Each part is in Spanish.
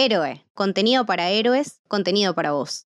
Héroe, contenido para héroes, contenido para vos.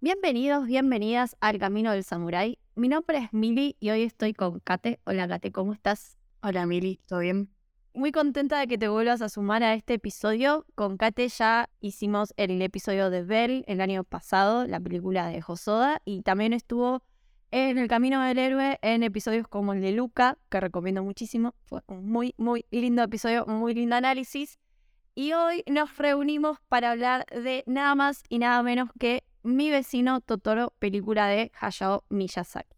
Bienvenidos, bienvenidas al Camino del Samurái. Mi nombre es Mili y hoy estoy con Kate. Hola Kate, ¿cómo estás? Hola Mili, ¿todo bien? Muy contenta de que te vuelvas a sumar a este episodio. Con Kate ya hicimos el episodio de Bell el año pasado, la película de Josoda, y también estuvo en El Camino del Héroe en episodios como el de Luca, que recomiendo muchísimo. Fue un muy, muy lindo episodio, un muy lindo análisis. Y hoy nos reunimos para hablar de nada más y nada menos que Mi vecino Totoro, película de Hayao Miyazaki.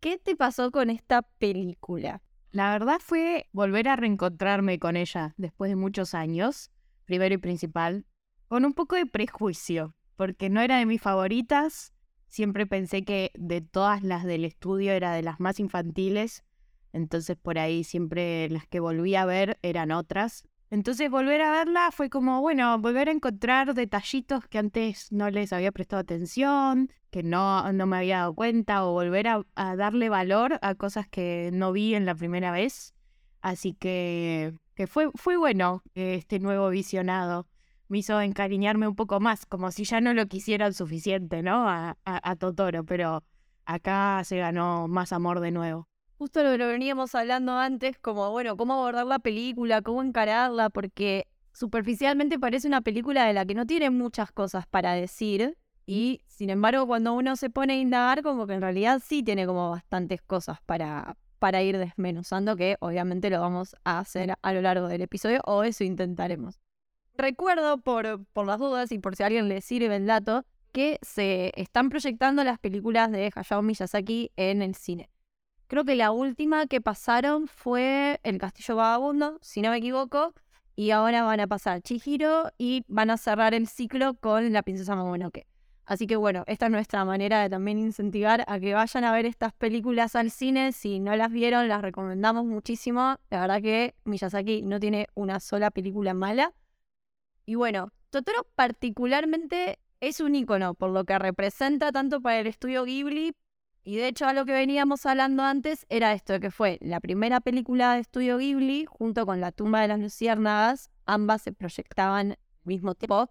¿Qué te pasó con esta película? La verdad fue volver a reencontrarme con ella después de muchos años, primero y principal, con un poco de prejuicio, porque no era de mis favoritas. Siempre pensé que de todas las del estudio era de las más infantiles, entonces por ahí siempre las que volví a ver eran otras. Entonces volver a verla fue como, bueno, volver a encontrar detallitos que antes no les había prestado atención, que no, no me había dado cuenta, o volver a, darle valor a cosas que no vi en la primera vez. Así que, que fue, fue bueno este nuevo visionado. Me hizo encariñarme un poco más, como si ya no lo quisieran suficiente, ¿no? A, a Totoro, pero acá se ganó más amor de nuevo justo lo, lo veníamos hablando antes, como, bueno, cómo abordar la película, cómo encararla, porque superficialmente parece una película de la que no tiene muchas cosas para decir. Y sin embargo, cuando uno se pone a indagar, como que en realidad sí tiene como bastantes cosas para, para ir desmenuzando, que obviamente lo vamos a hacer a lo largo del episodio, o eso intentaremos. Recuerdo, por, por las dudas y por si a alguien le sirve el dato, que se están proyectando las películas de Hayao Miyazaki en el cine. Creo que la última que pasaron fue El Castillo Vagabundo, si no me equivoco, y ahora van a pasar Chihiro y van a cerrar el ciclo con La Princesa Momonoke. Así que bueno, esta es nuestra manera de también incentivar a que vayan a ver estas películas al cine. Si no las vieron, las recomendamos muchísimo. La verdad que Miyazaki no tiene una sola película mala. Y bueno, Totoro particularmente es un icono por lo que representa tanto para el estudio Ghibli y de hecho, a lo que veníamos hablando antes era esto, que fue la primera película de estudio Ghibli junto con La tumba de las luciérnagas. Ambas se proyectaban al mismo tiempo.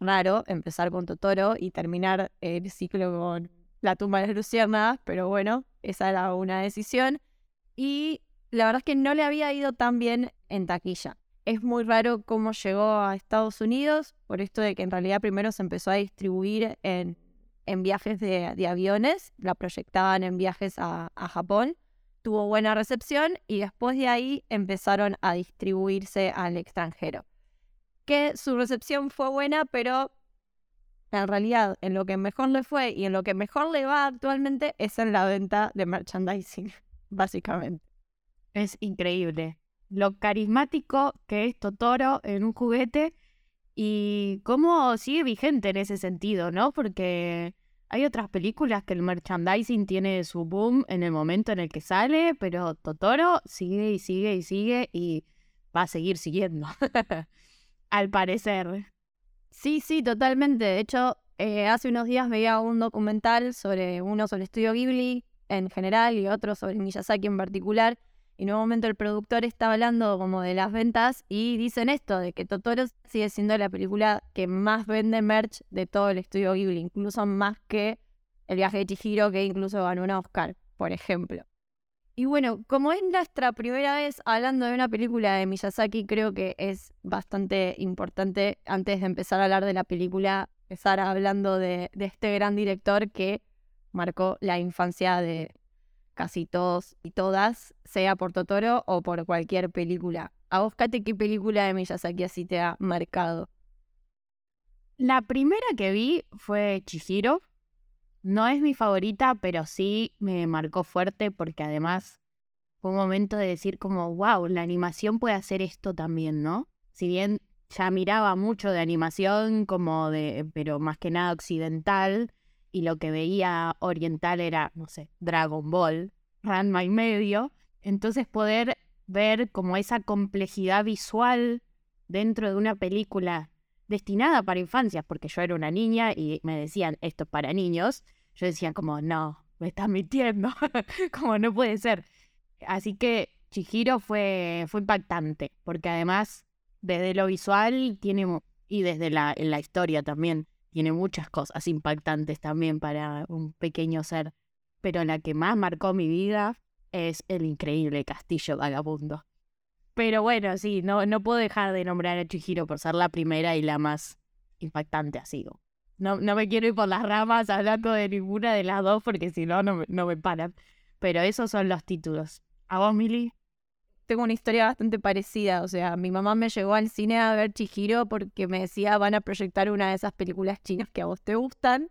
Raro empezar con Totoro y terminar el ciclo con La tumba de las luciérnagas, pero bueno, esa era una decisión. Y la verdad es que no le había ido tan bien en taquilla. Es muy raro cómo llegó a Estados Unidos, por esto de que en realidad primero se empezó a distribuir en en viajes de, aviones, la proyectaban en viajes a, Japón, tuvo buena recepción y después de ahí empezaron a distribuirse al extranjero. Que su recepción fue buena, pero en realidad en lo que mejor le fue y en lo que mejor le va actualmente es en la venta de merchandising, básicamente. Es increíble lo carismático que es Totoro en un juguete y cómo sigue vigente en ese sentido, ¿no? Porque hay otras películas que el merchandising tiene su boom en el momento en el que sale, pero Totoro sigue y sigue y sigue y va a seguir siguiendo, al parecer. Sí, sí, totalmente. De hecho, eh, hace unos días veía un documental sobre uno sobre el estudio Ghibli en general y otro sobre Miyazaki en particular, y en un momento el productor está hablando como de las ventas y dicen esto, de que Totoro sigue siendo la película que más vende merch de todo el estudio Ghibli, incluso más que El viaje de Chihiro, que incluso ganó un Oscar, por ejemplo. Y bueno, como es nuestra primera vez hablando de una película de Miyazaki, creo que es bastante importante, antes de empezar a hablar de la película, empezar hablando de, de este gran director que marcó la infancia de, casi todos y todas, sea por Totoro o por cualquier película. A ¿qué película de Miyazaki así te ha marcado? La primera que vi fue Chihiro. No es mi favorita, pero sí me marcó fuerte porque además fue un momento de decir como, wow, la animación puede hacer esto también, ¿no? Si bien ya miraba mucho de animación como de, pero más que nada occidental, y lo que veía oriental era, no sé, Dragon Ball, Ranma y medio. Entonces poder ver como esa complejidad visual dentro de una película destinada para infancias, porque yo era una niña y me decían esto es para niños, yo decía como, no, me estás mintiendo, como no puede ser. Así que Chihiro fue, fue impactante, porque además desde lo visual tiene, y desde la, la historia también, tiene muchas cosas impactantes también para un pequeño ser. Pero la que más marcó mi vida es el increíble Castillo Vagabundo. Pero bueno, sí, no, no puedo dejar de nombrar a Chihiro por ser la primera y la más impactante así. No, no me quiero ir por las ramas hablando de ninguna de las dos porque si no, no, no me paran. Pero esos son los títulos. ¿A vos, Mili? Tengo una historia bastante parecida. O sea, mi mamá me llevó al cine a ver Chihiro porque me decía van a proyectar una de esas películas chinas que a vos te gustan.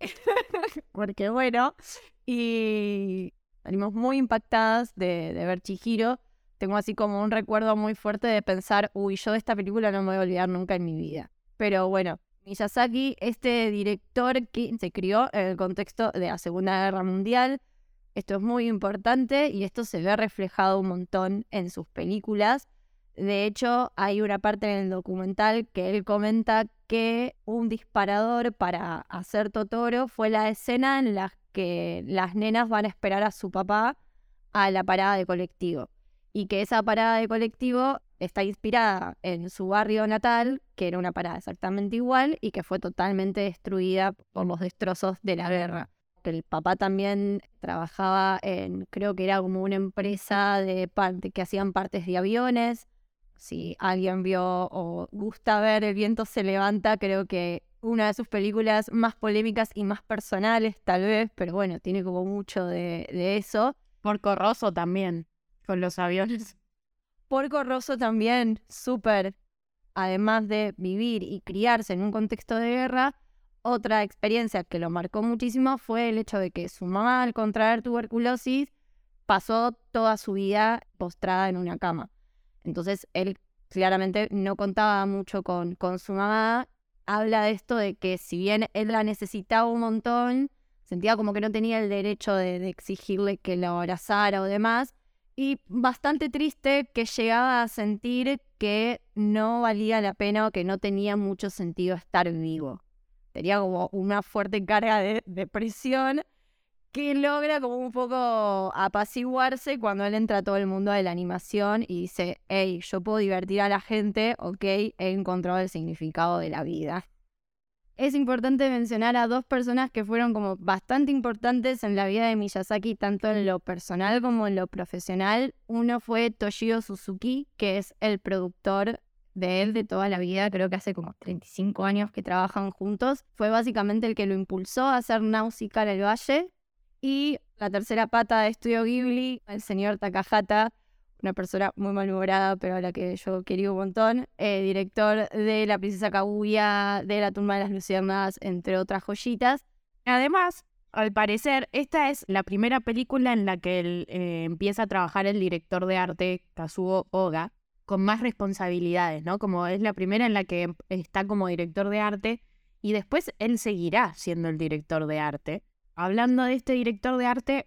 porque bueno, y salimos muy impactadas de, de, ver Chihiro. Tengo así como un recuerdo muy fuerte de pensar, uy, yo de esta película no me voy a olvidar nunca en mi vida. Pero bueno, Miyazaki, este director que se crió en el contexto de la Segunda Guerra Mundial, esto es muy importante y esto se ve reflejado un montón en sus películas. De hecho, hay una parte en el documental que él comenta que un disparador para hacer Totoro fue la escena en la que las nenas van a esperar a su papá a la parada de colectivo. Y que esa parada de colectivo está inspirada en su barrio natal, que era una parada exactamente igual y que fue totalmente destruida por los destrozos de la guerra el papá también trabajaba en, creo que era como una empresa de parte, que hacían partes de aviones. Si alguien vio o gusta ver El viento se levanta, creo que una de sus películas más polémicas y más personales, tal vez, pero bueno, tiene como mucho de, de eso. Porco Rosso también, con los aviones. Porco Rosso también, súper. Además de vivir y criarse en un contexto de guerra, otra experiencia que lo marcó muchísimo fue el hecho de que su mamá, al contraer tuberculosis, pasó toda su vida postrada en una cama. Entonces él claramente no contaba mucho con, con su mamá. Habla de esto de que si bien él la necesitaba un montón, sentía como que no tenía el derecho de, de exigirle que lo abrazara o demás. Y bastante triste que llegaba a sentir que no valía la pena o que no tenía mucho sentido estar vivo tenía como una fuerte carga de depresión que logra como un poco apaciguarse cuando él entra a todo el mundo de la animación y dice, hey, yo puedo divertir a la gente, ok, he encontrado el significado de la vida. Es importante mencionar a dos personas que fueron como bastante importantes en la vida de Miyazaki, tanto en lo personal como en lo profesional. Uno fue Toshio Suzuki, que es el productor de él de toda la vida, creo que hace como 35 años que trabajan juntos. Fue básicamente el que lo impulsó a hacer Nausicaa el Valle. Y la tercera pata de Estudio Ghibli, el señor Takahata, una persona muy malhumorada, pero a la que yo quería un montón, eh, director de La Princesa Kaguya, de La Tumba de las Luciérnagas, entre otras joyitas. Además, al parecer, esta es la primera película en la que él, eh, empieza a trabajar el director de arte Kazuo Oga, con más responsabilidades, ¿no? Como es la primera en la que está como director de arte y después él seguirá siendo el director de arte. Hablando de este director de arte,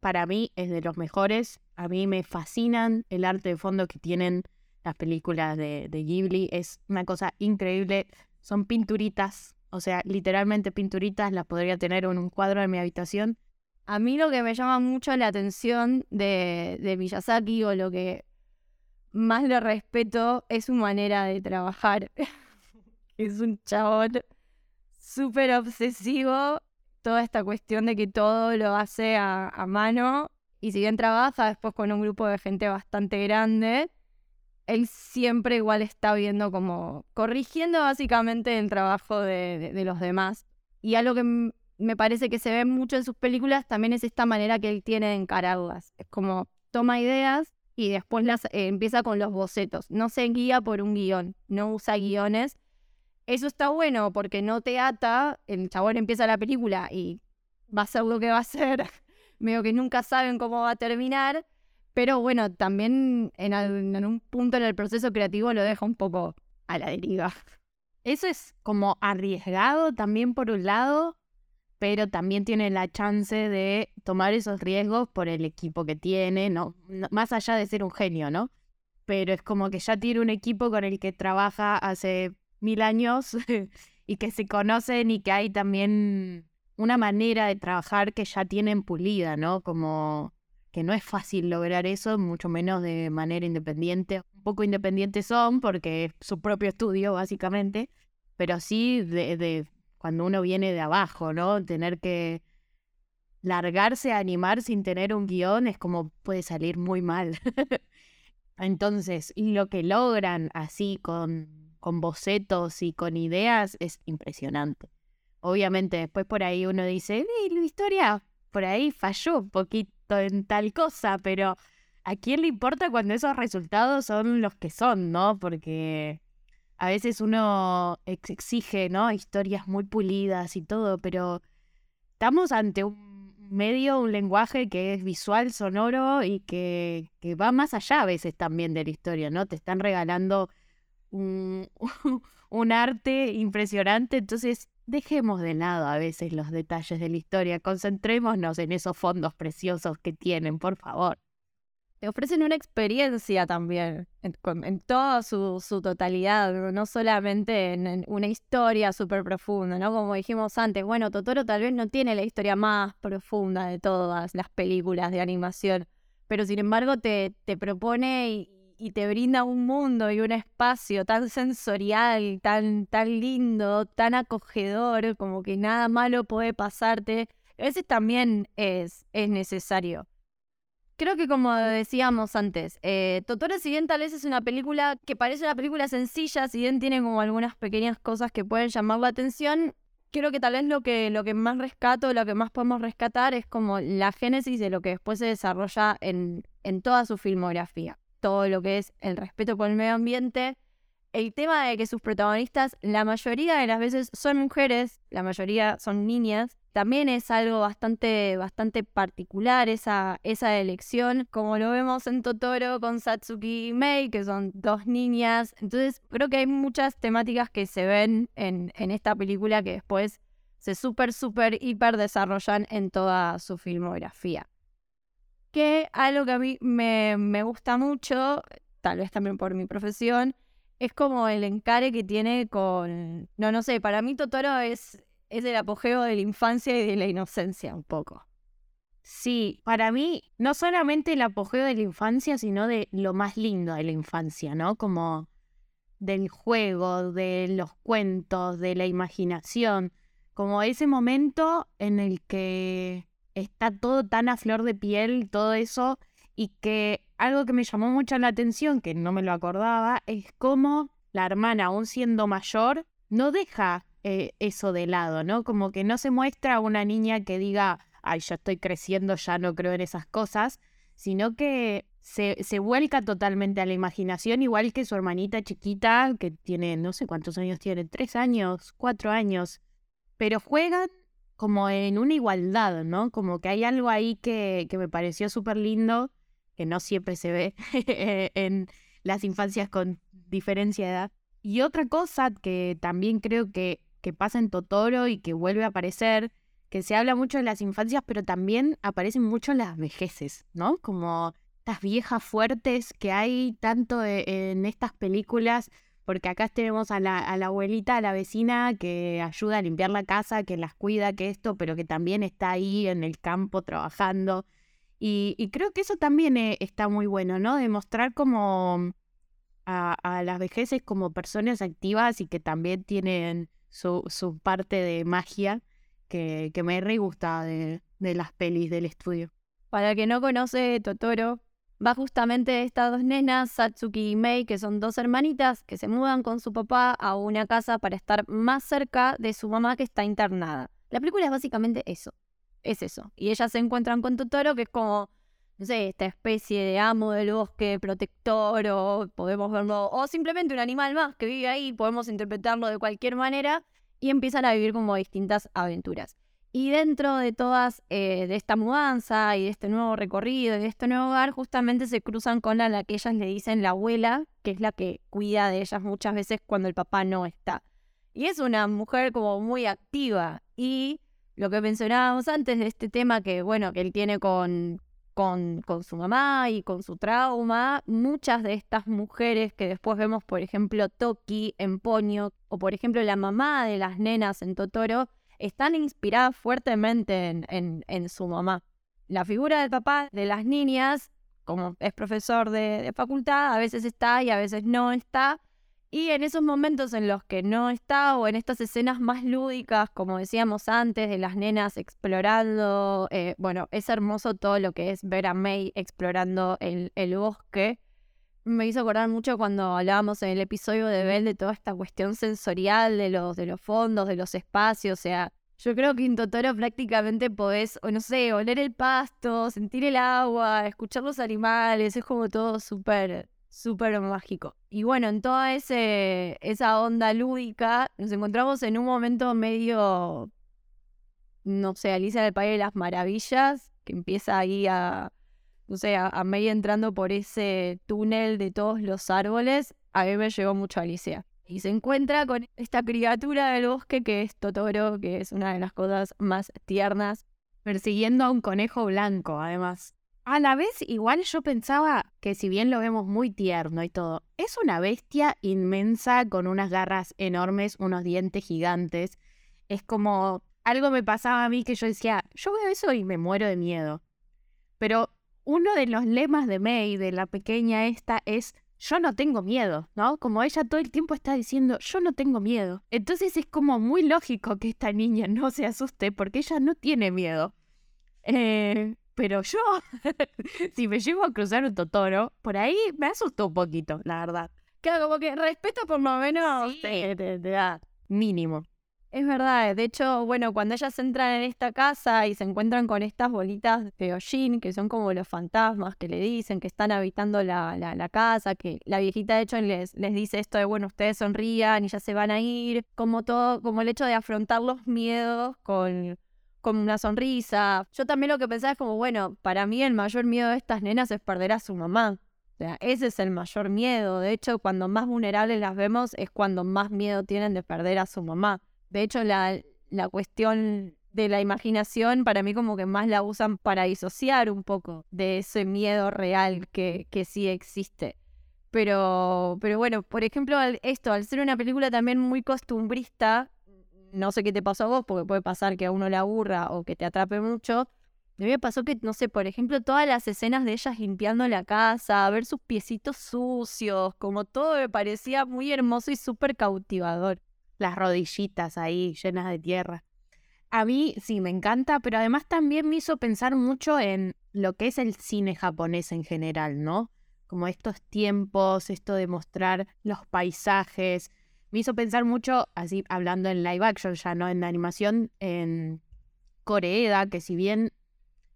para mí es de los mejores. A mí me fascinan el arte de fondo que tienen las películas de, Ghibli. Es una cosa increíble. Son pinturitas, o sea, literalmente pinturitas. Las podría tener en un cuadro de mi habitación. A mí lo que me llama mucho la atención de, de Miyazaki o lo que más le respeto es su manera de trabajar. es un chabón súper obsesivo. Toda esta cuestión de que todo lo hace a, mano. Y si bien trabaja después con un grupo de gente bastante grande, él siempre igual está viendo como corrigiendo básicamente el trabajo de, de los demás. Y algo que me parece que se ve mucho en sus películas también es esta manera que él tiene de encararlas. Es como toma ideas y después las, eh, empieza con los bocetos. No se guía por un guion, no usa guiones. Eso está bueno porque no te ata, el chabón empieza la película y va a ser lo que va a hacer, medio que nunca saben cómo va a terminar, pero bueno, también en, en un punto en el proceso creativo lo deja un poco a la deriva. Eso es como arriesgado también por un lado, pero también tiene la chance de tomar esos riesgos por el equipo que tiene, ¿no? más allá de ser un genio, ¿no? Pero es como que ya tiene un equipo con el que trabaja hace mil años y que se conocen y que hay también una manera de trabajar que ya tienen pulida, ¿no? Como que no es fácil lograr eso, mucho menos de manera independiente. Un poco independientes son porque es su propio estudio, básicamente, pero sí de, cuando uno viene de abajo, ¿no? Tener que largarse a animar sin tener un guion es como puede salir muy mal. Entonces, lo que logran así con, con bocetos y con ideas es impresionante. Obviamente, después por ahí uno dice, la historia por ahí falló un poquito en tal cosa, pero ¿a quién le importa cuando esos resultados son los que son, no? Porque a veces uno exige, ¿no? Historias muy pulidas y todo, pero estamos ante un medio, un lenguaje que es visual, sonoro y que, que va más allá a veces también de la historia, ¿no? Te están regalando un, un arte impresionante, entonces dejemos de lado a veces los detalles de la historia, concentrémonos en esos fondos preciosos que tienen, por favor. Te ofrecen una experiencia también, en, toda su, totalidad, no solamente en, una historia súper profunda, ¿no? Como dijimos antes, bueno, Totoro tal vez no tiene la historia más profunda de todas las películas de animación, pero sin embargo te, te propone y te brinda un mundo y un espacio tan sensorial, tan, tan lindo, tan acogedor, como que nada malo puede pasarte, a veces también es, es necesario. Creo que como decíamos antes, eh, Totoro si bien tal vez es una película que parece una película sencilla, si bien tiene como algunas pequeñas cosas que pueden llamar la atención, creo que tal vez lo que, lo que más rescato, lo que más podemos rescatar es como la génesis de lo que después se desarrolla en, en toda su filmografía todo lo que es el respeto por el medio ambiente. El tema de que sus protagonistas, la mayoría de las veces son mujeres, la mayoría son niñas, también es algo bastante, bastante particular esa, esa elección, como lo vemos en Totoro con Satsuki y Mei, que son dos niñas. Entonces creo que hay muchas temáticas que se ven en, en esta película que después se súper, súper, hiper desarrollan en toda su filmografía que algo que a mí me, gusta mucho, tal vez también por mi profesión, es como el encare que tiene con, no, no sé, para mí Totoro es, es el apogeo de la infancia y de la inocencia un poco. Sí, para mí no solamente el apogeo de la infancia, sino de lo más lindo de la infancia, ¿no? Como del juego, de los cuentos, de la imaginación, como ese momento en el que está todo tan a flor de piel, todo eso, y que algo que me llamó mucho la atención, que no me lo acordaba, es cómo la hermana, aún siendo mayor, no deja eh, eso de lado, ¿no? Como que no se muestra una niña que diga, ay, ya estoy creciendo, ya no creo en esas cosas, sino que se, se vuelca totalmente a la imaginación, igual que su hermanita chiquita, que tiene, no sé cuántos años tiene, tres años, cuatro años, pero juegan como en una igualdad, ¿no? Como que hay algo ahí que, que me pareció súper lindo, que no siempre se ve en las infancias con diferencia de edad. Y otra cosa que también creo que, que pasa en Totoro y que vuelve a aparecer, que se habla mucho de las infancias, pero también aparecen mucho las vejeces, ¿no? Como estas viejas fuertes que hay tanto e, en estas películas porque acá tenemos a la, abuelita, a la vecina que ayuda a limpiar la casa, que las cuida, que esto, pero que también está ahí en el campo trabajando. Y, creo que eso también eh, está muy bueno, ¿no? Demostrar como a, las vejeces como personas activas y que también tienen su, parte de magia que, que me re gusta de, de las pelis del estudio. Para el que no conoce Totoro, va justamente estas dos nenas, Satsuki y Mei, que son dos hermanitas que se mudan con su papá a una casa para estar más cerca de su mamá que está internada. La película es básicamente eso, es eso. Y ellas se encuentran con Totoro, que es como, no sé, esta especie de amo del bosque, protector, o podemos verlo, o simplemente un animal más que vive ahí, podemos interpretarlo de cualquier manera, y empiezan a vivir como distintas aventuras. Y dentro de todas, eh, de esta mudanza y de este nuevo recorrido y de este nuevo hogar, justamente se cruzan con a la que ellas le dicen la abuela, que es la que cuida de ellas muchas veces cuando el papá no está. Y es una mujer como muy activa y lo que mencionábamos antes de este tema que, bueno, que él tiene con, con, con su mamá y con su trauma, muchas de estas mujeres que después vemos, por ejemplo, Toki en Ponyo, o por ejemplo la mamá de las nenas en Totoro, están inspiradas fuertemente en, en, su mamá. La figura del papá de las niñas, como es profesor de, de facultad, a veces está y a veces no está, y en esos momentos en los que no está, o en estas escenas más lúdicas, como decíamos antes, de las nenas explorando, eh, bueno, es hermoso todo lo que es ver a May explorando el, el, bosque. Me hizo acordar mucho cuando hablábamos en el episodio de Bell de toda esta cuestión sensorial de los, de los fondos, de los espacios, o sea, yo creo que en Totoro prácticamente podés, o no sé, oler el pasto, sentir el agua, escuchar los animales, es como todo súper súper mágico. Y bueno, en toda ese, esa onda lúdica nos encontramos en un momento medio, no sé, Alicia del País de las Maravillas, que empieza ahí a, no sé, a, medio entrando por ese túnel de todos los árboles. A mí me llegó mucho Alicia. Y se encuentra con esta criatura del bosque que es Totoro, que es una de las cosas más tiernas. Persiguiendo a un conejo blanco, además. A la vez, igual yo pensaba que si bien lo vemos muy tierno y todo, es una bestia inmensa con unas garras enormes, unos dientes gigantes. Es como algo me pasaba a mí que yo decía, yo veo eso y me muero de miedo. Pero uno de los lemas de May, de la pequeña esta, es yo no tengo miedo, ¿no? Como ella todo el tiempo está diciendo, yo no tengo miedo. Entonces es como muy lógico que esta niña no se asuste porque ella no tiene miedo. Eh, pero yo, si me llevo a cruzar un Totoro, por ahí me asustó un poquito, la verdad. Claro, como que respeto por lo menos te, da mínimo. Es verdad, de hecho, bueno, cuando ellas entran en esta casa y se encuentran con estas bolitas de Oshin, que son como los fantasmas que le dicen que están habitando la, la, la, casa, que la viejita de hecho les, les dice esto de, bueno, ustedes sonrían y ya se van a ir, como todo, como el hecho de afrontar los miedos con, con una sonrisa. Yo también lo que pensaba es como, bueno, para mí el mayor miedo de estas nenas es perder a su mamá. O sea, ese es el mayor miedo. De hecho, cuando más vulnerables las vemos es cuando más miedo tienen de perder a su mamá. De hecho, la, la cuestión de la imaginación para mí como que más la usan para disociar un poco de ese miedo real que, que sí existe. Pero, pero bueno, por ejemplo, esto, al ser una película también muy costumbrista, no sé qué te pasó a vos, porque puede pasar que a uno le aburra o que te atrape mucho. A mí me pasó que, no sé, por ejemplo, todas las escenas de ellas limpiando la casa, ver sus piecitos sucios, como todo me parecía muy hermoso y súper cautivador. Las rodillitas ahí llenas de tierra. A mí sí me encanta, pero además también me hizo pensar mucho en lo que es el cine japonés en general, ¿no? Como estos tiempos, esto de mostrar los paisajes, me hizo pensar mucho, así hablando en live action, ya no en animación, en Koreeda, que si bien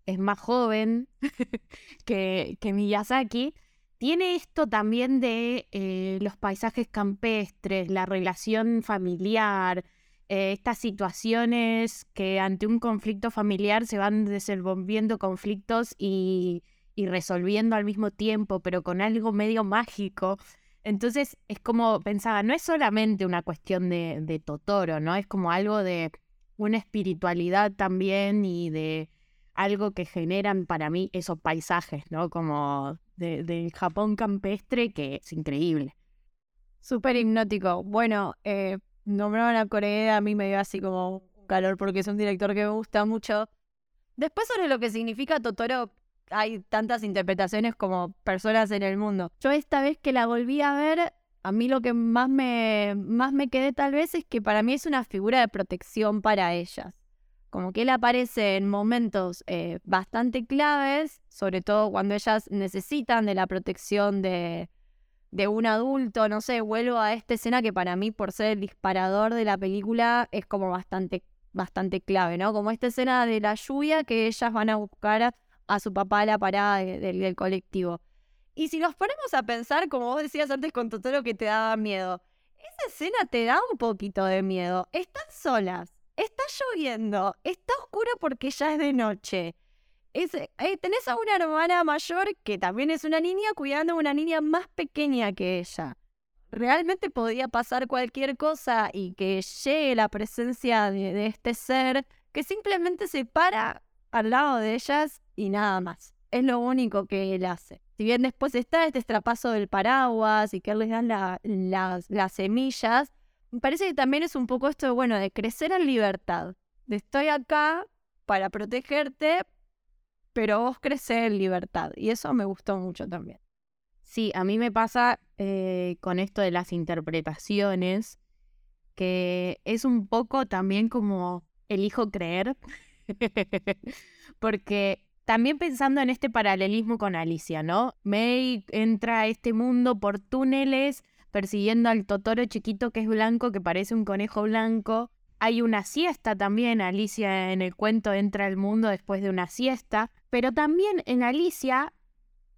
es más joven que, Miyazaki, tiene esto también de eh, los paisajes campestres, la relación familiar, eh, estas situaciones que ante un conflicto familiar se van desenvolviendo conflictos y resolviendo al mismo tiempo, pero con algo medio mágico. Entonces es como pensaba, no es solamente una cuestión de, Totoro, ¿no? Es como algo de una espiritualidad también y de algo que generan para mí esos paisajes, ¿no? Como del Japón campestre, que es increíble. Súper hipnótico. Bueno, eh, nombraron a Corea, a mí me dio así como un calor porque es un director que me gusta mucho. Después sobre lo que significa Totoro, hay tantas interpretaciones como personas en el mundo. Yo esta vez que la volví a ver, a mí lo que más me, más me quedé tal vez es que para mí es una figura de protección para ellas. Como que él aparece en momentos eh, bastante claves, sobre todo cuando ellas necesitan de la protección de, de un adulto. No sé, vuelvo a esta escena que para mí, por ser el disparador de la película, es como bastante, bastante clave, ¿no? Como esta escena de la lluvia que ellas van a buscar a su papá a la parada del colectivo. Y si nos ponemos a pensar, como vos decías antes con Totoro que te daba miedo, esa escena te da un poquito de miedo. Están solas, está lloviendo, está oscuro porque ya es de noche. Eh, tenés a una hermana mayor que también es una niña cuidando a una niña más pequeña que ella. Realmente podía pasar cualquier cosa y que llegue la presencia de este ser que simplemente se para al lado de ellas y nada más. Es lo único que él hace. Si bien después está este estrapazo del paraguas y que él les dan las, las semillas, me parece que también es un poco esto bueno, de crecer en libertad. De estoy acá para protegerte, pero vos creces en libertad. Y eso me gustó mucho también. Sí, a mí me pasa eh, con esto de las interpretaciones, que es un poco también como elijo creer, porque también pensando en este paralelismo con Alicia, ¿no? May entra a este mundo por túneles persiguiendo al Totoro chiquito que es blanco, que parece un conejo blanco. Hay una siesta también, Alicia en el cuento entra al mundo después de una siesta, pero también en Alicia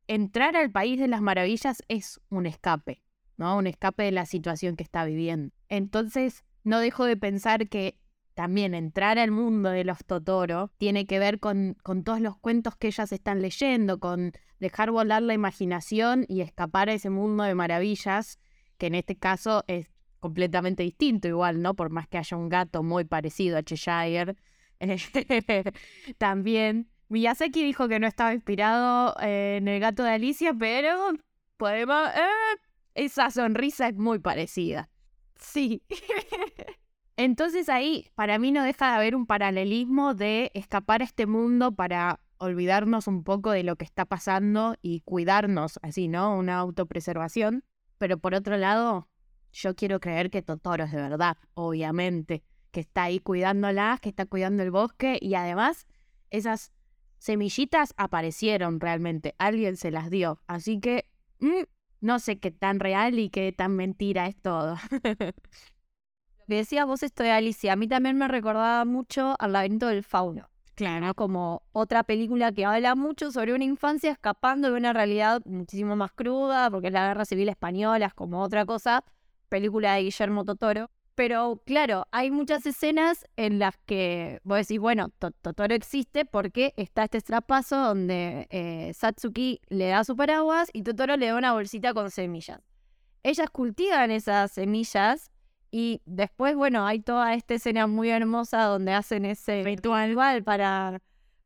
entrar al país de las maravillas es un escape, ¿no? Un escape de la situación que está viviendo. Entonces, no dejo de pensar que también entrar al mundo de los Totoro tiene que ver con, con todos los cuentos que ellas están leyendo, con dejar volar la imaginación y escapar a ese mundo de maravillas que en este caso es completamente distinto igual, ¿no? Por más que haya un gato muy parecido a Cheshire. También Miyazaki dijo que no estaba inspirado en el gato de Alicia, pero podemos... Eh, esa sonrisa es muy parecida. Sí. Entonces ahí para mí no deja de haber un paralelismo de escapar a este mundo para olvidarnos un poco de lo que está pasando y cuidarnos, así, ¿no? Una autopreservación. Pero por otro lado, yo quiero creer que Totoro es de verdad, obviamente, que está ahí cuidándolas, que está cuidando el bosque y además esas semillitas aparecieron realmente, alguien se las dio. Así que mm, no sé qué tan real y qué tan mentira es todo. Decías vos esto de Alicia, a mí también me recordaba mucho al laberinto del fauno. Claro. Como otra película que habla mucho sobre una infancia escapando de una realidad muchísimo más cruda, porque es la guerra civil española, es como otra cosa, película de Guillermo Totoro. Pero claro, hay muchas escenas en las que vos decís, bueno, Totoro existe porque está este estrapazo donde eh, Satsuki le da su paraguas y Totoro le da una bolsita con semillas. Ellas cultivan esas semillas y después, bueno, hay toda esta escena muy hermosa donde hacen ese ritual para,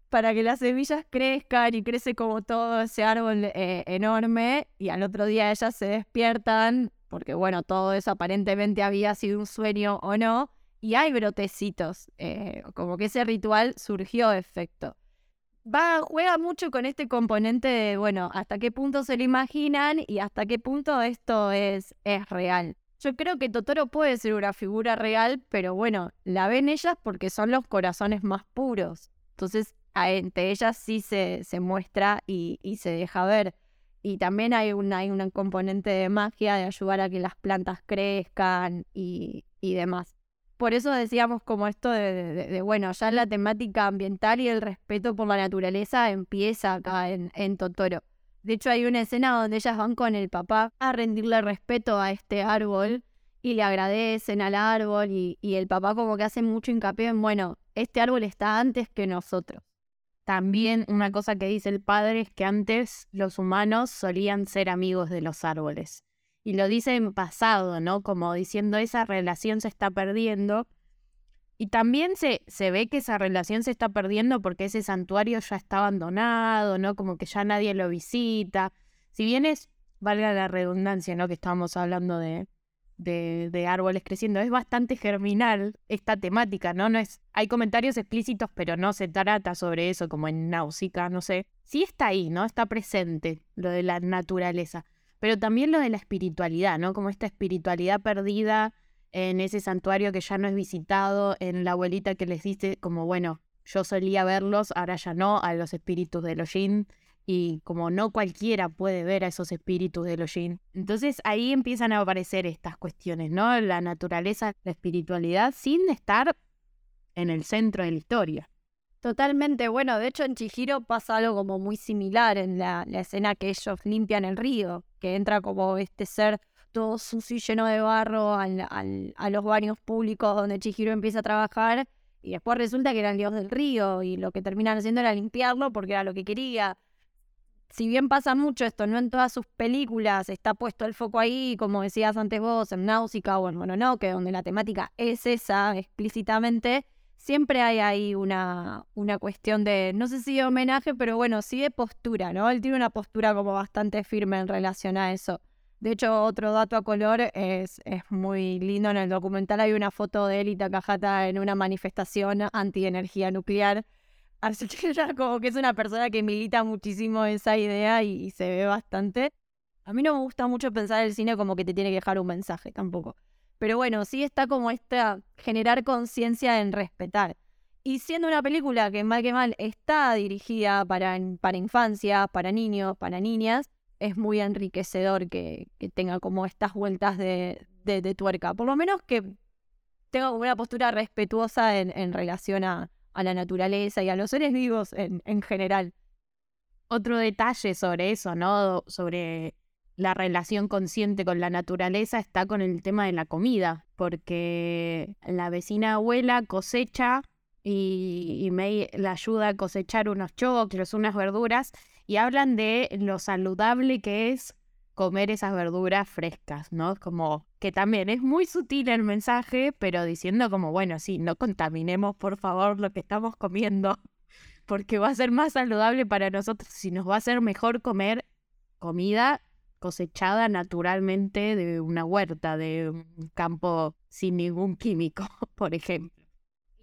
para que las semillas crezcan y crece como todo ese árbol eh, enorme. Y al otro día ellas se despiertan, porque bueno, todo eso aparentemente había sido un sueño o no. Y hay brotecitos, eh, como que ese ritual surgió efecto. Va, juega mucho con este componente de, bueno, hasta qué punto se lo imaginan y hasta qué punto esto es, es real. Yo creo que Totoro puede ser una figura real, pero bueno, la ven ellas porque son los corazones más puros. Entonces, entre ellas sí se, se muestra y, se deja ver. Y también hay un, hay un componente de magia de ayudar a que las plantas crezcan y, demás. Por eso decíamos como esto de, bueno, ya la temática ambiental y el respeto por la naturaleza empieza acá en Totoro. De hecho, hay una escena donde ellas van con el papá a rendirle respeto a este árbol y le agradecen al árbol y, el papá como que hace mucho hincapié en, bueno, este árbol está antes que nosotros. También una cosa que dice el padre es que antes los humanos solían ser amigos de los árboles. Y lo dice en pasado, ¿no? Como diciendo esa relación se está perdiendo y también se, se ve que esa relación se está perdiendo porque ese santuario ya está abandonado, ¿no? Como que ya nadie lo visita. Si bien es, valga la redundancia, ¿no? Que estábamos hablando de, de, árboles creciendo, es bastante germinal esta temática, ¿no? no es, hay comentarios explícitos, pero no se trata sobre eso, como en Náusica, no sé. Sí está ahí, ¿no? Está presente lo de la naturaleza, pero también lo de la espiritualidad, ¿no? Como esta espiritualidad perdida en ese santuario que ya no es visitado, en la abuelita que les dice como, bueno, yo solía verlos, ahora ya no, a los espíritus de los y como no cualquiera puede ver a esos espíritus de los. Entonces ahí empiezan a aparecer estas cuestiones, ¿no? La naturaleza, la espiritualidad, sin estar en el centro de la historia. Totalmente, bueno, de hecho en Chihiro pasa algo como muy similar en la, la escena que ellos limpian el río, que entra como este ser todo sucio y lleno de barro a los baños públicos donde Chihiro empieza a trabajar y después resulta que era el dios del río y lo que terminan haciendo era limpiarlo porque era lo que quería. Si bien pasa mucho esto, no en todas sus películas está puesto el foco ahí, como decías antes vos, en Náusica o en Mononoke, donde la temática es esa explícitamente, siempre hay ahí una, una cuestión de, no sé si de homenaje, pero bueno, sí de postura, ¿no? Él tiene una postura como bastante firme en relación a eso. De hecho, otro dato a color es, es muy lindo. En el documental hay una foto de él y Takahata en una manifestación anti-energía nuclear. Así que ya como que es una persona que milita muchísimo esa idea y, y se ve bastante. A mí no me gusta mucho pensar el cine como que te tiene que dejar un mensaje tampoco. Pero bueno, sí está como esta generar conciencia en respetar. Y siendo una película que mal que mal está dirigida para, para infancia, para niños, para niñas, es muy enriquecedor que, que tenga como estas vueltas de, de, tuerca. Por lo menos que tenga una postura respetuosa en, en relación a, a, la naturaleza y a los seres vivos en, en general. Otro detalle sobre eso, ¿no? Sobre la relación consciente con la naturaleza está con el tema de la comida, porque la vecina abuela cosecha y, y May la ayuda a cosechar unos choclos, unas verduras, y hablan de lo saludable que es comer esas verduras frescas, ¿no? Como que también es muy sutil el mensaje, pero diciendo como, bueno, sí, no contaminemos por favor lo que estamos comiendo, porque va a ser más saludable para nosotros si nos va a ser mejor comer comida cosechada naturalmente de una huerta, de un campo sin ningún químico, por ejemplo.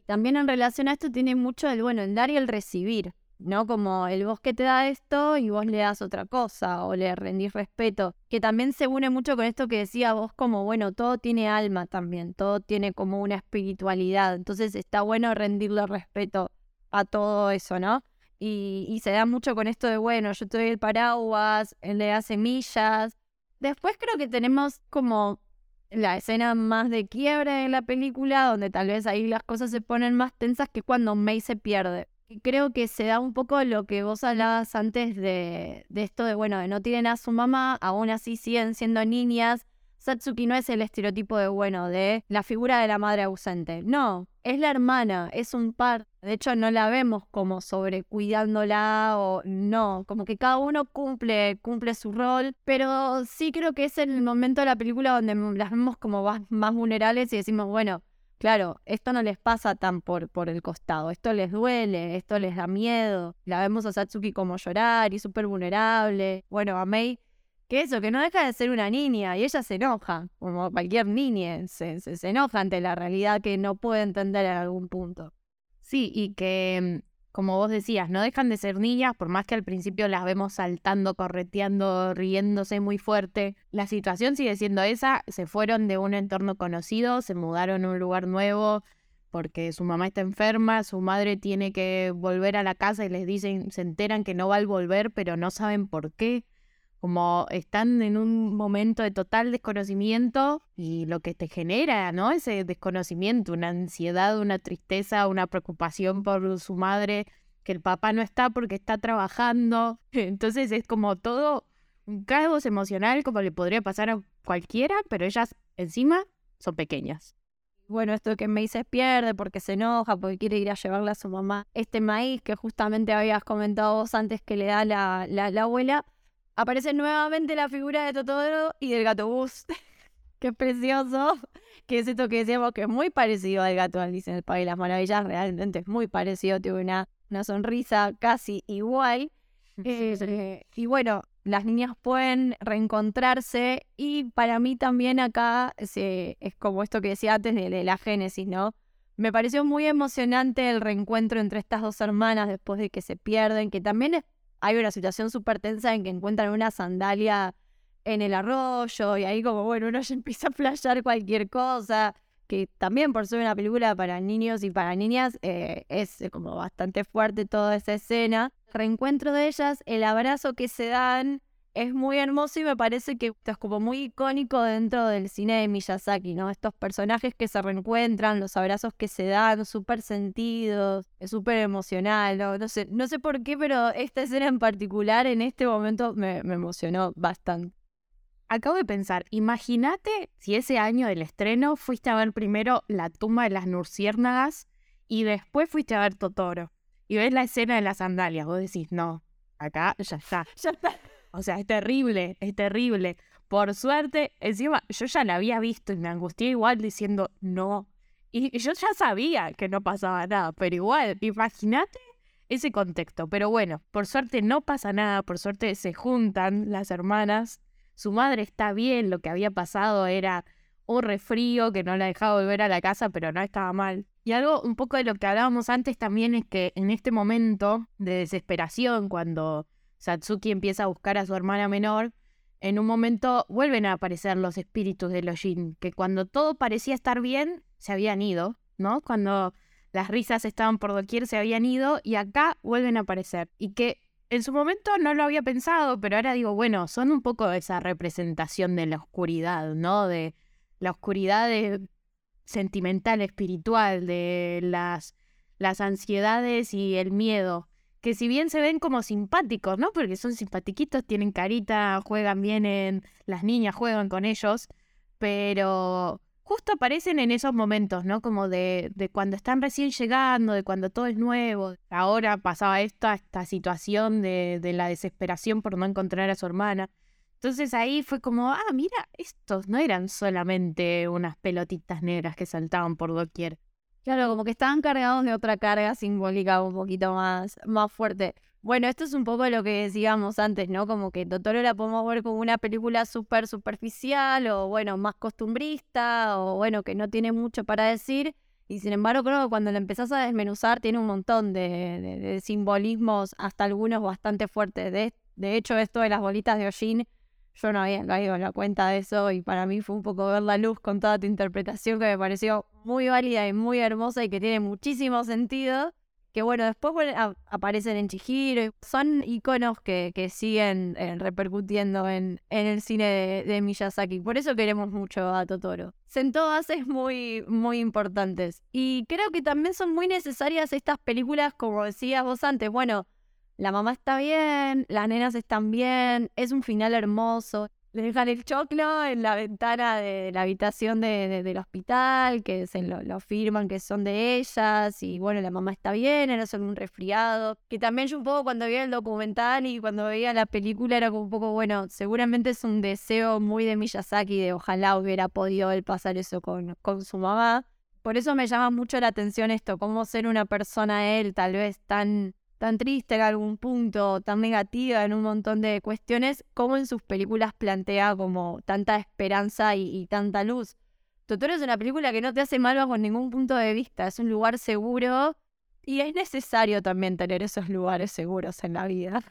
También en relación a esto tiene mucho el, bueno, el dar y el recibir, ¿no? Como el bosque te da esto y vos le das otra cosa o le rendís respeto, que también se une mucho con esto que decía vos como, bueno, todo tiene alma también, todo tiene como una espiritualidad, entonces está bueno rendirle respeto a todo eso, ¿no? Y, y, se da mucho con esto de, bueno, yo te doy el paraguas, él le da semillas. Después creo que tenemos como la escena más de quiebre en la película, donde tal vez ahí las cosas se ponen más tensas que cuando May se pierde. Creo que se da un poco lo que vos hablabas antes de, de esto de, bueno, de no tienen a su mamá, aún así siguen siendo niñas. Satsuki no es el estereotipo de, bueno, de la figura de la madre ausente. No, es la hermana, es un par. De hecho, no la vemos como sobrecuidándola o no, como que cada uno cumple, cumple su rol, pero sí creo que es el momento de la película donde las vemos como más, más vulnerables y decimos, bueno, claro, esto no les pasa tan por, por el costado, esto les duele, esto les da miedo. La vemos a Satsuki como llorar y súper vulnerable. Bueno, a Mei que eso, que no deja de ser una niña y ella se enoja, como cualquier niña, se, se, se, enoja ante la realidad que no puede entender en algún punto. Sí, y que, como vos decías, no dejan de ser niñas, por más que al principio las vemos saltando, correteando, riéndose muy fuerte. La situación sigue siendo esa, se fueron de un entorno conocido, se mudaron a un lugar nuevo porque su mamá está enferma, su madre tiene que volver a la casa y les dicen, se enteran que no va a volver, pero no saben por qué como están en un momento de total desconocimiento y lo que te genera, ¿no? Ese desconocimiento, una ansiedad, una tristeza, una preocupación por su madre, que el papá no está porque está trabajando. Entonces es como todo un caos emocional como le podría pasar a cualquiera, pero ellas encima son pequeñas. Bueno, esto que me dices pierde porque se enoja, porque quiere ir a llevarle a su mamá este maíz que justamente habías comentado vos antes que le da la, la, la abuela aparece nuevamente la figura de Totoro y del gato bus. Qué precioso. Que es esto que decíamos que es muy parecido al gato Alice en el País de las Maravillas. Realmente es muy parecido. Tiene una, una sonrisa casi igual. Eh, y bueno, las niñas pueden reencontrarse. Y para mí también acá se, es como esto que decía antes de, de la génesis, ¿no? Me pareció muy emocionante el reencuentro entre estas dos hermanas después de que se pierden, que también es hay una situación súper tensa en que encuentran una sandalia en el arroyo y ahí como, bueno, uno ya empieza a flashear cualquier cosa, que también por ser una película para niños y para niñas eh, es como bastante fuerte toda esa escena. reencuentro de ellas, el abrazo que se dan es muy hermoso y me parece que esto es como muy icónico dentro del cine de Miyazaki, ¿no? Estos personajes que se reencuentran, los abrazos que se dan, súper sentidos, es súper emocional, ¿no? No sé, no sé por qué, pero esta escena en particular en este momento me, me emocionó bastante. Acabo de pensar, imagínate si ese año del estreno fuiste a ver primero La tumba de las Nurciérnagas y después fuiste a ver Totoro. Y ves la escena de las sandalias, vos decís, no, acá ya está. ya está. O sea, es terrible, es terrible. Por suerte, encima yo ya la había visto y me angustié igual diciendo, no, Y yo ya sabía que no pasaba nada, pero igual, imagínate ese contexto. Pero bueno, por suerte no pasa nada, por suerte se juntan las hermanas. Su madre está bien, lo que había pasado era un resfrío que no la dejaba volver a la casa, pero no estaba mal. Y algo un poco de lo que hablábamos antes también es que en este momento de desesperación, cuando Satsuki empieza a buscar a su hermana menor, en un momento vuelven a aparecer los espíritus de los Jin, que cuando todo parecía estar bien, se habían ido, ¿no? Cuando las risas estaban por doquier, se habían ido y acá vuelven a aparecer. Y que en su momento no lo había pensado, pero ahora digo, bueno, son un poco esa representación de la oscuridad, ¿no? De la oscuridad sentimental, espiritual, de las, las ansiedades y el miedo que si bien se ven como simpáticos, ¿no? Porque son simpatiquitos, tienen carita, juegan bien en... Las niñas juegan con ellos, pero justo aparecen en esos momentos, ¿no? Como de, de cuando están recién llegando, de cuando todo es nuevo. Ahora pasaba esta, esta situación de, de la desesperación por no encontrar a su hermana. Entonces ahí fue como, ah, mira, estos no eran solamente unas pelotitas negras que saltaban por doquier. Claro, como que estaban cargados de otra carga simbólica un poquito más, más fuerte. Bueno, esto es un poco lo que decíamos antes, ¿no? Como que Totoro la podemos ver como una película súper superficial o, bueno, más costumbrista o, bueno, que no tiene mucho para decir. Y sin embargo, creo que cuando la empezás a desmenuzar tiene un montón de, simbolismos, hasta algunos bastante fuertes. De, de hecho, esto de las bolitas de Oshin yo no había caído en la cuenta de eso y para mí fue un poco ver la luz con toda tu interpretación que me pareció muy válida y muy hermosa y que tiene muchísimo sentido. Que bueno, después aparecen en Chihiro. Son iconos que, siguen eh, repercutiendo en, el cine de, Miyazaki. Por eso queremos mucho a Totoro. Son todas es muy, muy importantes. Y creo que también son muy necesarias estas películas, como decías vos antes. Bueno, la mamá está bien, las nenas están bien, es un final hermoso. Le dejan el choclo en la ventana de la habitación del hospital, que se lo, firman que son de ellas, y bueno, la mamá está bien, era solo un resfriado. Que también yo un poco cuando veía el documental y cuando veía la película era como un poco, bueno, seguramente es un deseo muy de Miyazaki de ojalá hubiera podido él pasar eso con, con su mamá. Por eso me llama mucho la atención esto, cómo ser una persona él tal vez tan tan triste en algún punto, tan negativa en un montón de cuestiones, como en sus películas plantea como tanta esperanza y, tanta luz. Totoro es una película que no te hace mal bajo ningún punto de vista, es un lugar seguro y es necesario también tener esos lugares seguros en la vida.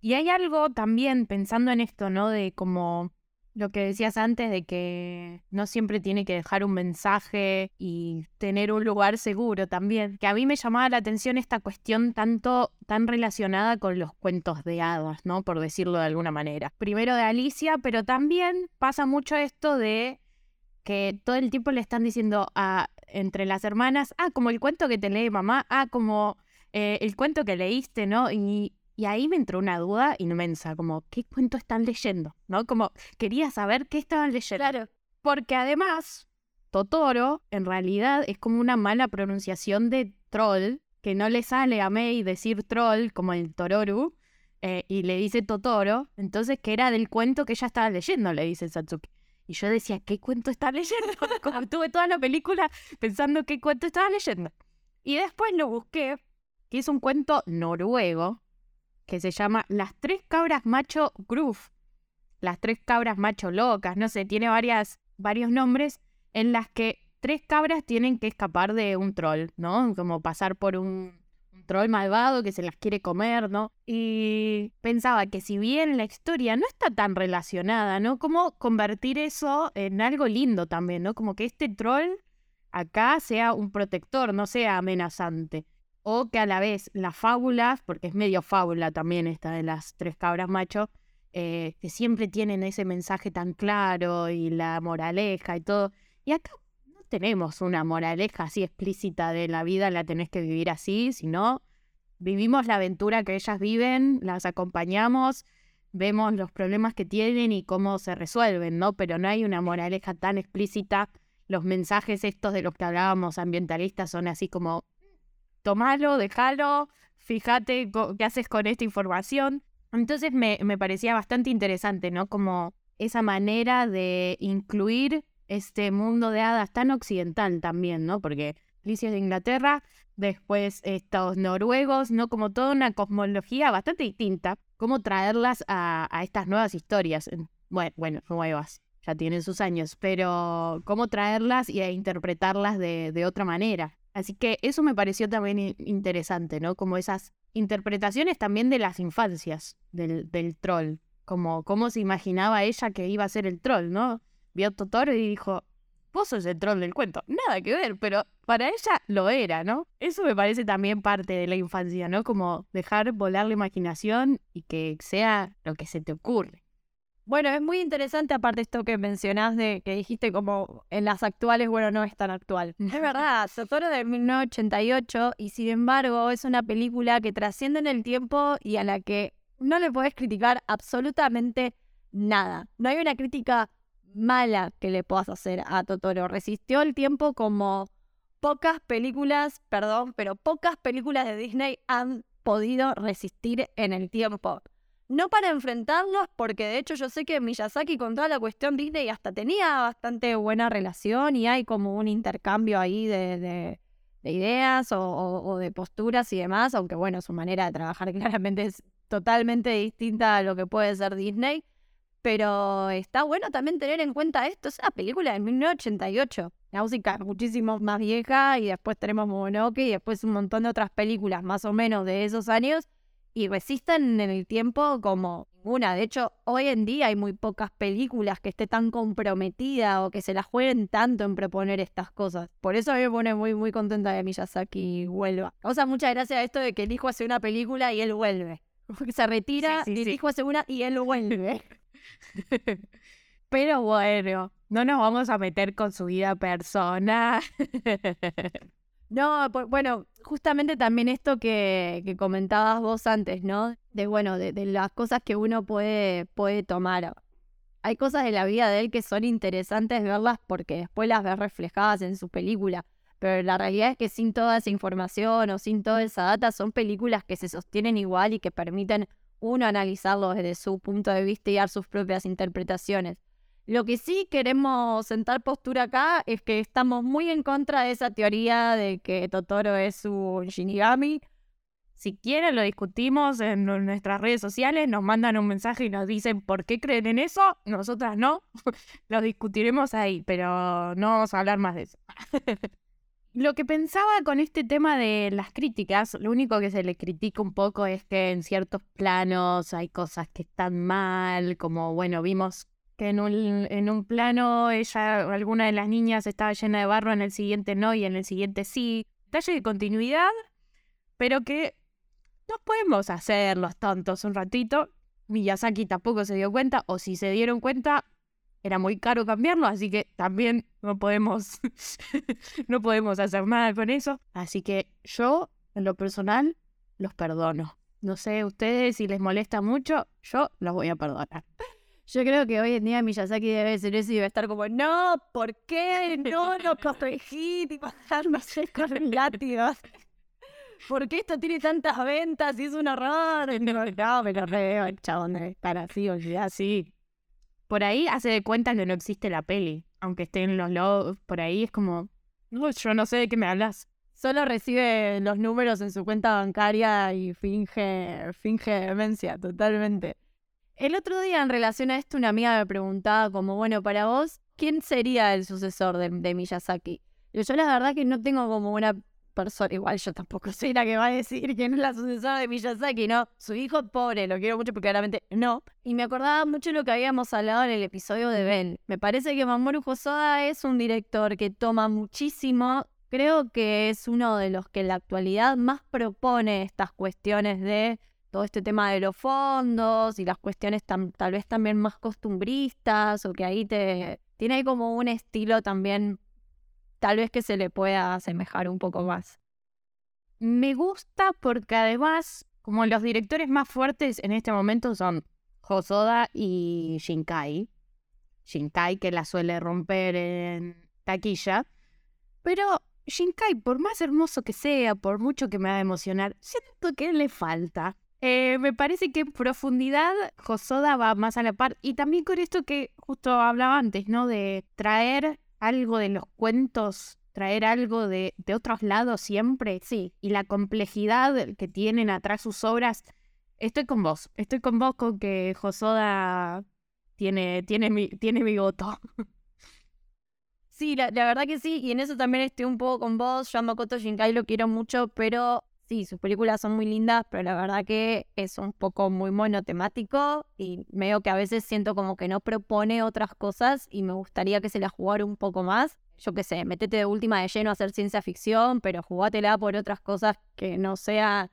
Y hay algo también pensando en esto, ¿no? De como lo que decías antes de que no siempre tiene que dejar un mensaje y tener un lugar seguro también. Que a mí me llamaba la atención esta cuestión tanto tan relacionada con los cuentos de hadas, ¿no? Por decirlo de alguna manera. Primero de Alicia, pero también pasa mucho esto de que todo el tiempo le están diciendo a entre las hermanas, ah, como el cuento que te lee mamá, ah, como eh, el cuento que leíste, ¿no? Y y ahí me entró una duda inmensa, como, ¿qué cuento están leyendo? ¿No? Como, quería saber qué estaban leyendo. Claro. Porque además, Totoro, en realidad, es como una mala pronunciación de troll, que no le sale a Mei decir troll, como el Tororu, eh, y le dice Totoro, entonces que era del cuento que ella estaba leyendo, le dice Satsuki. Y yo decía, ¿qué cuento está leyendo? Como tuve toda la película pensando qué cuento estaba leyendo. Y después lo busqué, que es un cuento noruego, que se llama Las tres cabras macho groove. Las tres cabras macho locas, no sé, tiene varias, varios nombres en las que tres cabras tienen que escapar de un troll, ¿no? Como pasar por un, un troll malvado que se las quiere comer, ¿no? Y pensaba que si bien la historia no está tan relacionada, ¿no? Como convertir eso en algo lindo también, ¿no? Como que este troll acá sea un protector, no sea amenazante o que a la vez las fábulas, porque es medio fábula también esta de las tres cabras macho, eh, que siempre tienen ese mensaje tan claro y la moraleja y todo. Y acá no tenemos una moraleja así explícita de la vida, la tenés que vivir así, sino vivimos la aventura que ellas viven, las acompañamos, vemos los problemas que tienen y cómo se resuelven, ¿no? Pero no hay una moraleja tan explícita. Los mensajes estos de los que hablábamos ambientalistas son así como tomalo, déjalo, fíjate qué haces con esta información. Entonces me, me parecía bastante interesante, ¿no? Como esa manera de incluir este mundo de hadas tan occidental también, ¿no? Porque Alicia es de Inglaterra, después estos noruegos, ¿no? Como toda una cosmología bastante distinta. Cómo traerlas a, estas nuevas historias. Bueno, bueno, nuevas, ya tienen sus años, pero cómo traerlas y interpretarlas de, de otra manera. Así que eso me pareció también interesante, ¿no? Como esas interpretaciones también de las infancias del, troll. Como cómo se imaginaba ella que iba a ser el troll, ¿no? Vio a Totoro y dijo, vos sos el troll del cuento. Nada que ver, pero para ella lo era, ¿no? Eso me parece también parte de la infancia, ¿no? Como dejar volar la imaginación y que sea lo que se te ocurre. Bueno, es muy interesante aparte esto que mencionás de que dijiste como en las actuales, bueno, no es tan actual. Es verdad, Totoro de 1988 y sin embargo es una película que trasciende en el tiempo y a la que no le podés criticar absolutamente nada. No hay una crítica mala que le puedas hacer a Totoro. Resistió el tiempo como pocas películas, perdón, pero pocas películas de Disney han podido resistir en el tiempo. No para enfrentarlos, porque de hecho yo sé que Miyazaki con toda la cuestión Disney hasta tenía bastante buena relación y hay como un intercambio ahí de, ideas o, de posturas y demás, aunque bueno, su manera de trabajar claramente es totalmente distinta a lo que puede ser Disney. Pero está bueno también tener en cuenta esto. Es una película de 1988. La música es muchísimo más vieja y después tenemos Mononoke y después un montón de otras películas más o menos de esos años y resisten en el tiempo como ninguna. De hecho, hoy en día hay muy pocas películas que esté tan comprometida o que se la jueguen tanto en proponer estas cosas. Por eso a mí me pone muy, muy contenta de Miyazaki vuelva. O sea, muchas gracias a esto de que el hijo hace una película y él vuelve. Se retira, y el hijo hace una y él vuelve. Pero bueno, no nos vamos a meter con su vida personal. no, bueno, justamente también esto que, que, comentabas vos antes, ¿no? De bueno, de, las cosas que uno puede, puede tomar. Hay cosas de la vida de él que son interesantes verlas porque después las ves reflejadas en su película. Pero la realidad es que sin toda esa información o sin toda esa data son películas que se sostienen igual y que permiten uno analizarlo desde su punto de vista y dar sus propias interpretaciones. Lo que sí queremos sentar postura acá es que estamos muy en contra de esa teoría de que Totoro es un Shinigami. Si quieren lo discutimos en nuestras redes sociales, nos mandan un mensaje y nos dicen por qué creen en eso, nosotras no, lo discutiremos ahí, pero no vamos a hablar más de eso. Lo que pensaba con este tema de las críticas, lo único que se le critica un poco es que en ciertos planos hay cosas que están mal, como bueno, vimos que en un, en un plano ella, alguna de las niñas estaba llena de barro, en el siguiente no y en el siguiente sí. Detalle de continuidad, pero que no podemos hacer los tontos un ratito. Miyazaki tampoco se dio cuenta, o si se dieron cuenta, era muy caro cambiarlo, así que también no podemos, no podemos hacer nada con eso. Así que yo, en lo personal, los perdono. No sé ustedes si les molesta mucho, yo los voy a perdonar. Yo creo que hoy en día Miyazaki debe ser eso y debe estar como, no, ¿por qué no lo corregí? Y pasarnos con látigos. ¿Por qué esto tiene tantas ventas y es un horror? No, no me lo reo, el chabón debe estar así, o sea, así. Por ahí hace de cuenta que no existe la peli. Aunque estén los logos por ahí, es como, no, yo no sé de qué me hablas. Solo recibe los números en su cuenta bancaria y finge, finge demencia totalmente. El otro día, en relación a esto, una amiga me preguntaba como, bueno, para vos, ¿quién sería el sucesor de, Miyazaki? Yo la verdad que no tengo como una persona, igual yo tampoco soy la que va a decir no es la sucesora de Miyazaki, no. Su hijo, pobre, lo quiero mucho porque claramente no. Y me acordaba mucho lo que habíamos hablado en el episodio de Ben. Me parece que Mamoru Hosoda es un director que toma muchísimo. Creo que es uno de los que en la actualidad más propone estas cuestiones de todo este tema de los fondos y las cuestiones tal vez también más costumbristas o que ahí te tiene como un estilo también tal vez que se le pueda asemejar un poco más. Me gusta porque además, como los directores más fuertes en este momento son Hosoda y Shinkai. Shinkai que la suele romper en taquilla. Pero Shinkai, por más hermoso que sea, por mucho que me haga emocionar, siento que le falta. Eh, me parece que en profundidad Josoda va más a la par. Y también con esto que justo hablaba antes, ¿no? De traer algo de los cuentos, traer algo de, de otros lados siempre. Sí. Y la complejidad que tienen atrás sus obras. Estoy con vos. Estoy con vos con que Josoda tiene, tiene, mi, tiene mi voto. Sí, la, la verdad que sí, y en eso también estoy un poco con vos. Yo a Makoto Shinkai lo quiero mucho, pero sí, sus películas son muy lindas, pero la verdad que es un poco muy monotemático y medio que a veces siento como que no propone otras cosas y me gustaría que se la jugara un poco más. Yo qué sé, metete de última de lleno a hacer ciencia ficción, pero jugátela por otras cosas que no sea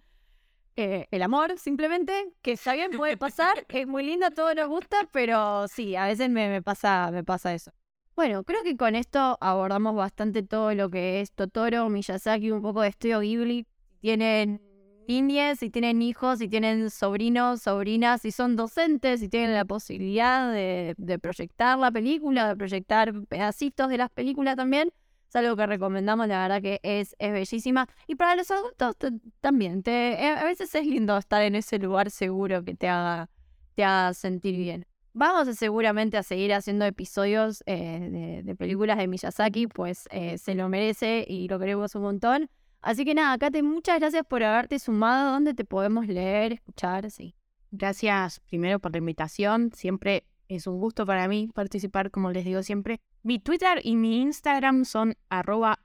eh, el amor, simplemente, que está bien, puede pasar, es muy linda, todo nos gusta, pero sí, a veces me, me pasa, me pasa eso. Bueno, creo que con esto abordamos bastante todo lo que es Totoro, Miyazaki, un poco de estudio Ghibli. Tienen niñas, si tienen hijos, si tienen sobrinos, sobrinas, si son docentes, si tienen la posibilidad de, proyectar la película, de proyectar pedacitos de las películas también. Es algo que recomendamos, la verdad que es, es bellísima. Y para los adultos también, te, eh, a veces es lindo estar en ese lugar seguro que te haga, te haga sentir bien. Vamos seguramente a seguir haciendo episodios eh, de, de películas de Miyazaki, pues eh, se lo merece y lo queremos un montón. Así que nada, Kate, muchas gracias por haberte sumado. ¿Dónde te podemos leer, escuchar? Sí. Gracias primero por la invitación. Siempre es un gusto para mí participar, como les digo siempre. Mi Twitter y mi Instagram son arroba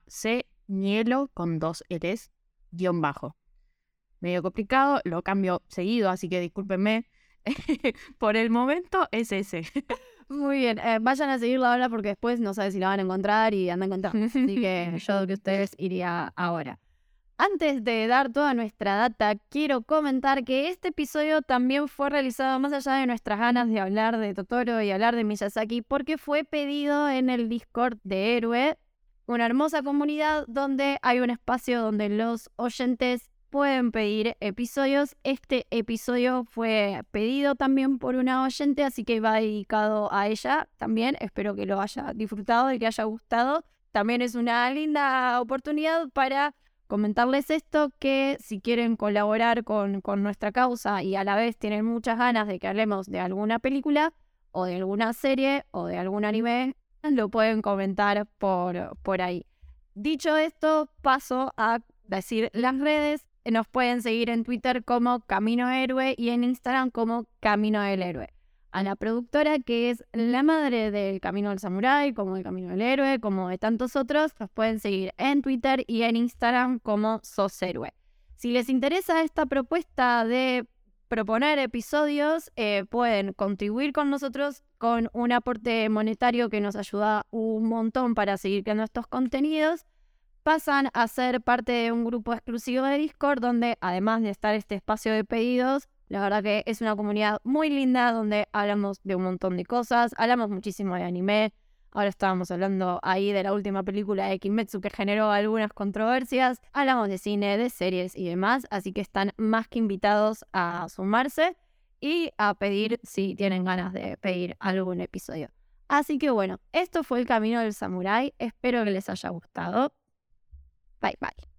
cnielo con dos L's, guion bajo. Medio complicado, lo cambio seguido, así que discúlpenme. por el momento es ese. Muy bien, eh, vayan a seguirla ahora porque después no sabes si la van a encontrar y andan encontrando. Así que yo que ustedes iría ahora. Antes de dar toda nuestra data, quiero comentar que este episodio también fue realizado más allá de nuestras ganas de hablar de Totoro y hablar de Miyazaki, porque fue pedido en el Discord de Héroe, una hermosa comunidad donde hay un espacio donde los oyentes pueden pedir episodios. Este episodio fue pedido también por una oyente, así que va dedicado a ella también. Espero que lo haya disfrutado y que haya gustado. También es una linda oportunidad para comentarles esto, que si quieren colaborar con, con nuestra causa y a la vez tienen muchas ganas de que hablemos de alguna película o de alguna serie o de algún anime, lo pueden comentar por, por ahí. Dicho esto, paso a decir las redes. Nos pueden seguir en Twitter como Camino Héroe y en Instagram como Camino del Héroe. A la productora que es la madre del Camino del Samurái, como del Camino del Héroe, como de tantos otros, nos pueden seguir en Twitter y en Instagram como Sos Héroe. Si les interesa esta propuesta de proponer episodios, eh, pueden contribuir con nosotros con un aporte monetario que nos ayuda un montón para seguir creando estos contenidos pasan a ser parte de un grupo exclusivo de Discord donde además de estar este espacio de pedidos, la verdad que es una comunidad muy linda donde hablamos de un montón de cosas, hablamos muchísimo de anime, ahora estábamos hablando ahí de la última película de Kimetsu que generó algunas controversias, hablamos de cine, de series y demás, así que están más que invitados a sumarse y a pedir si tienen ganas de pedir algún episodio. Así que bueno, esto fue el camino del samurái, espero que les haya gustado. Bye bye.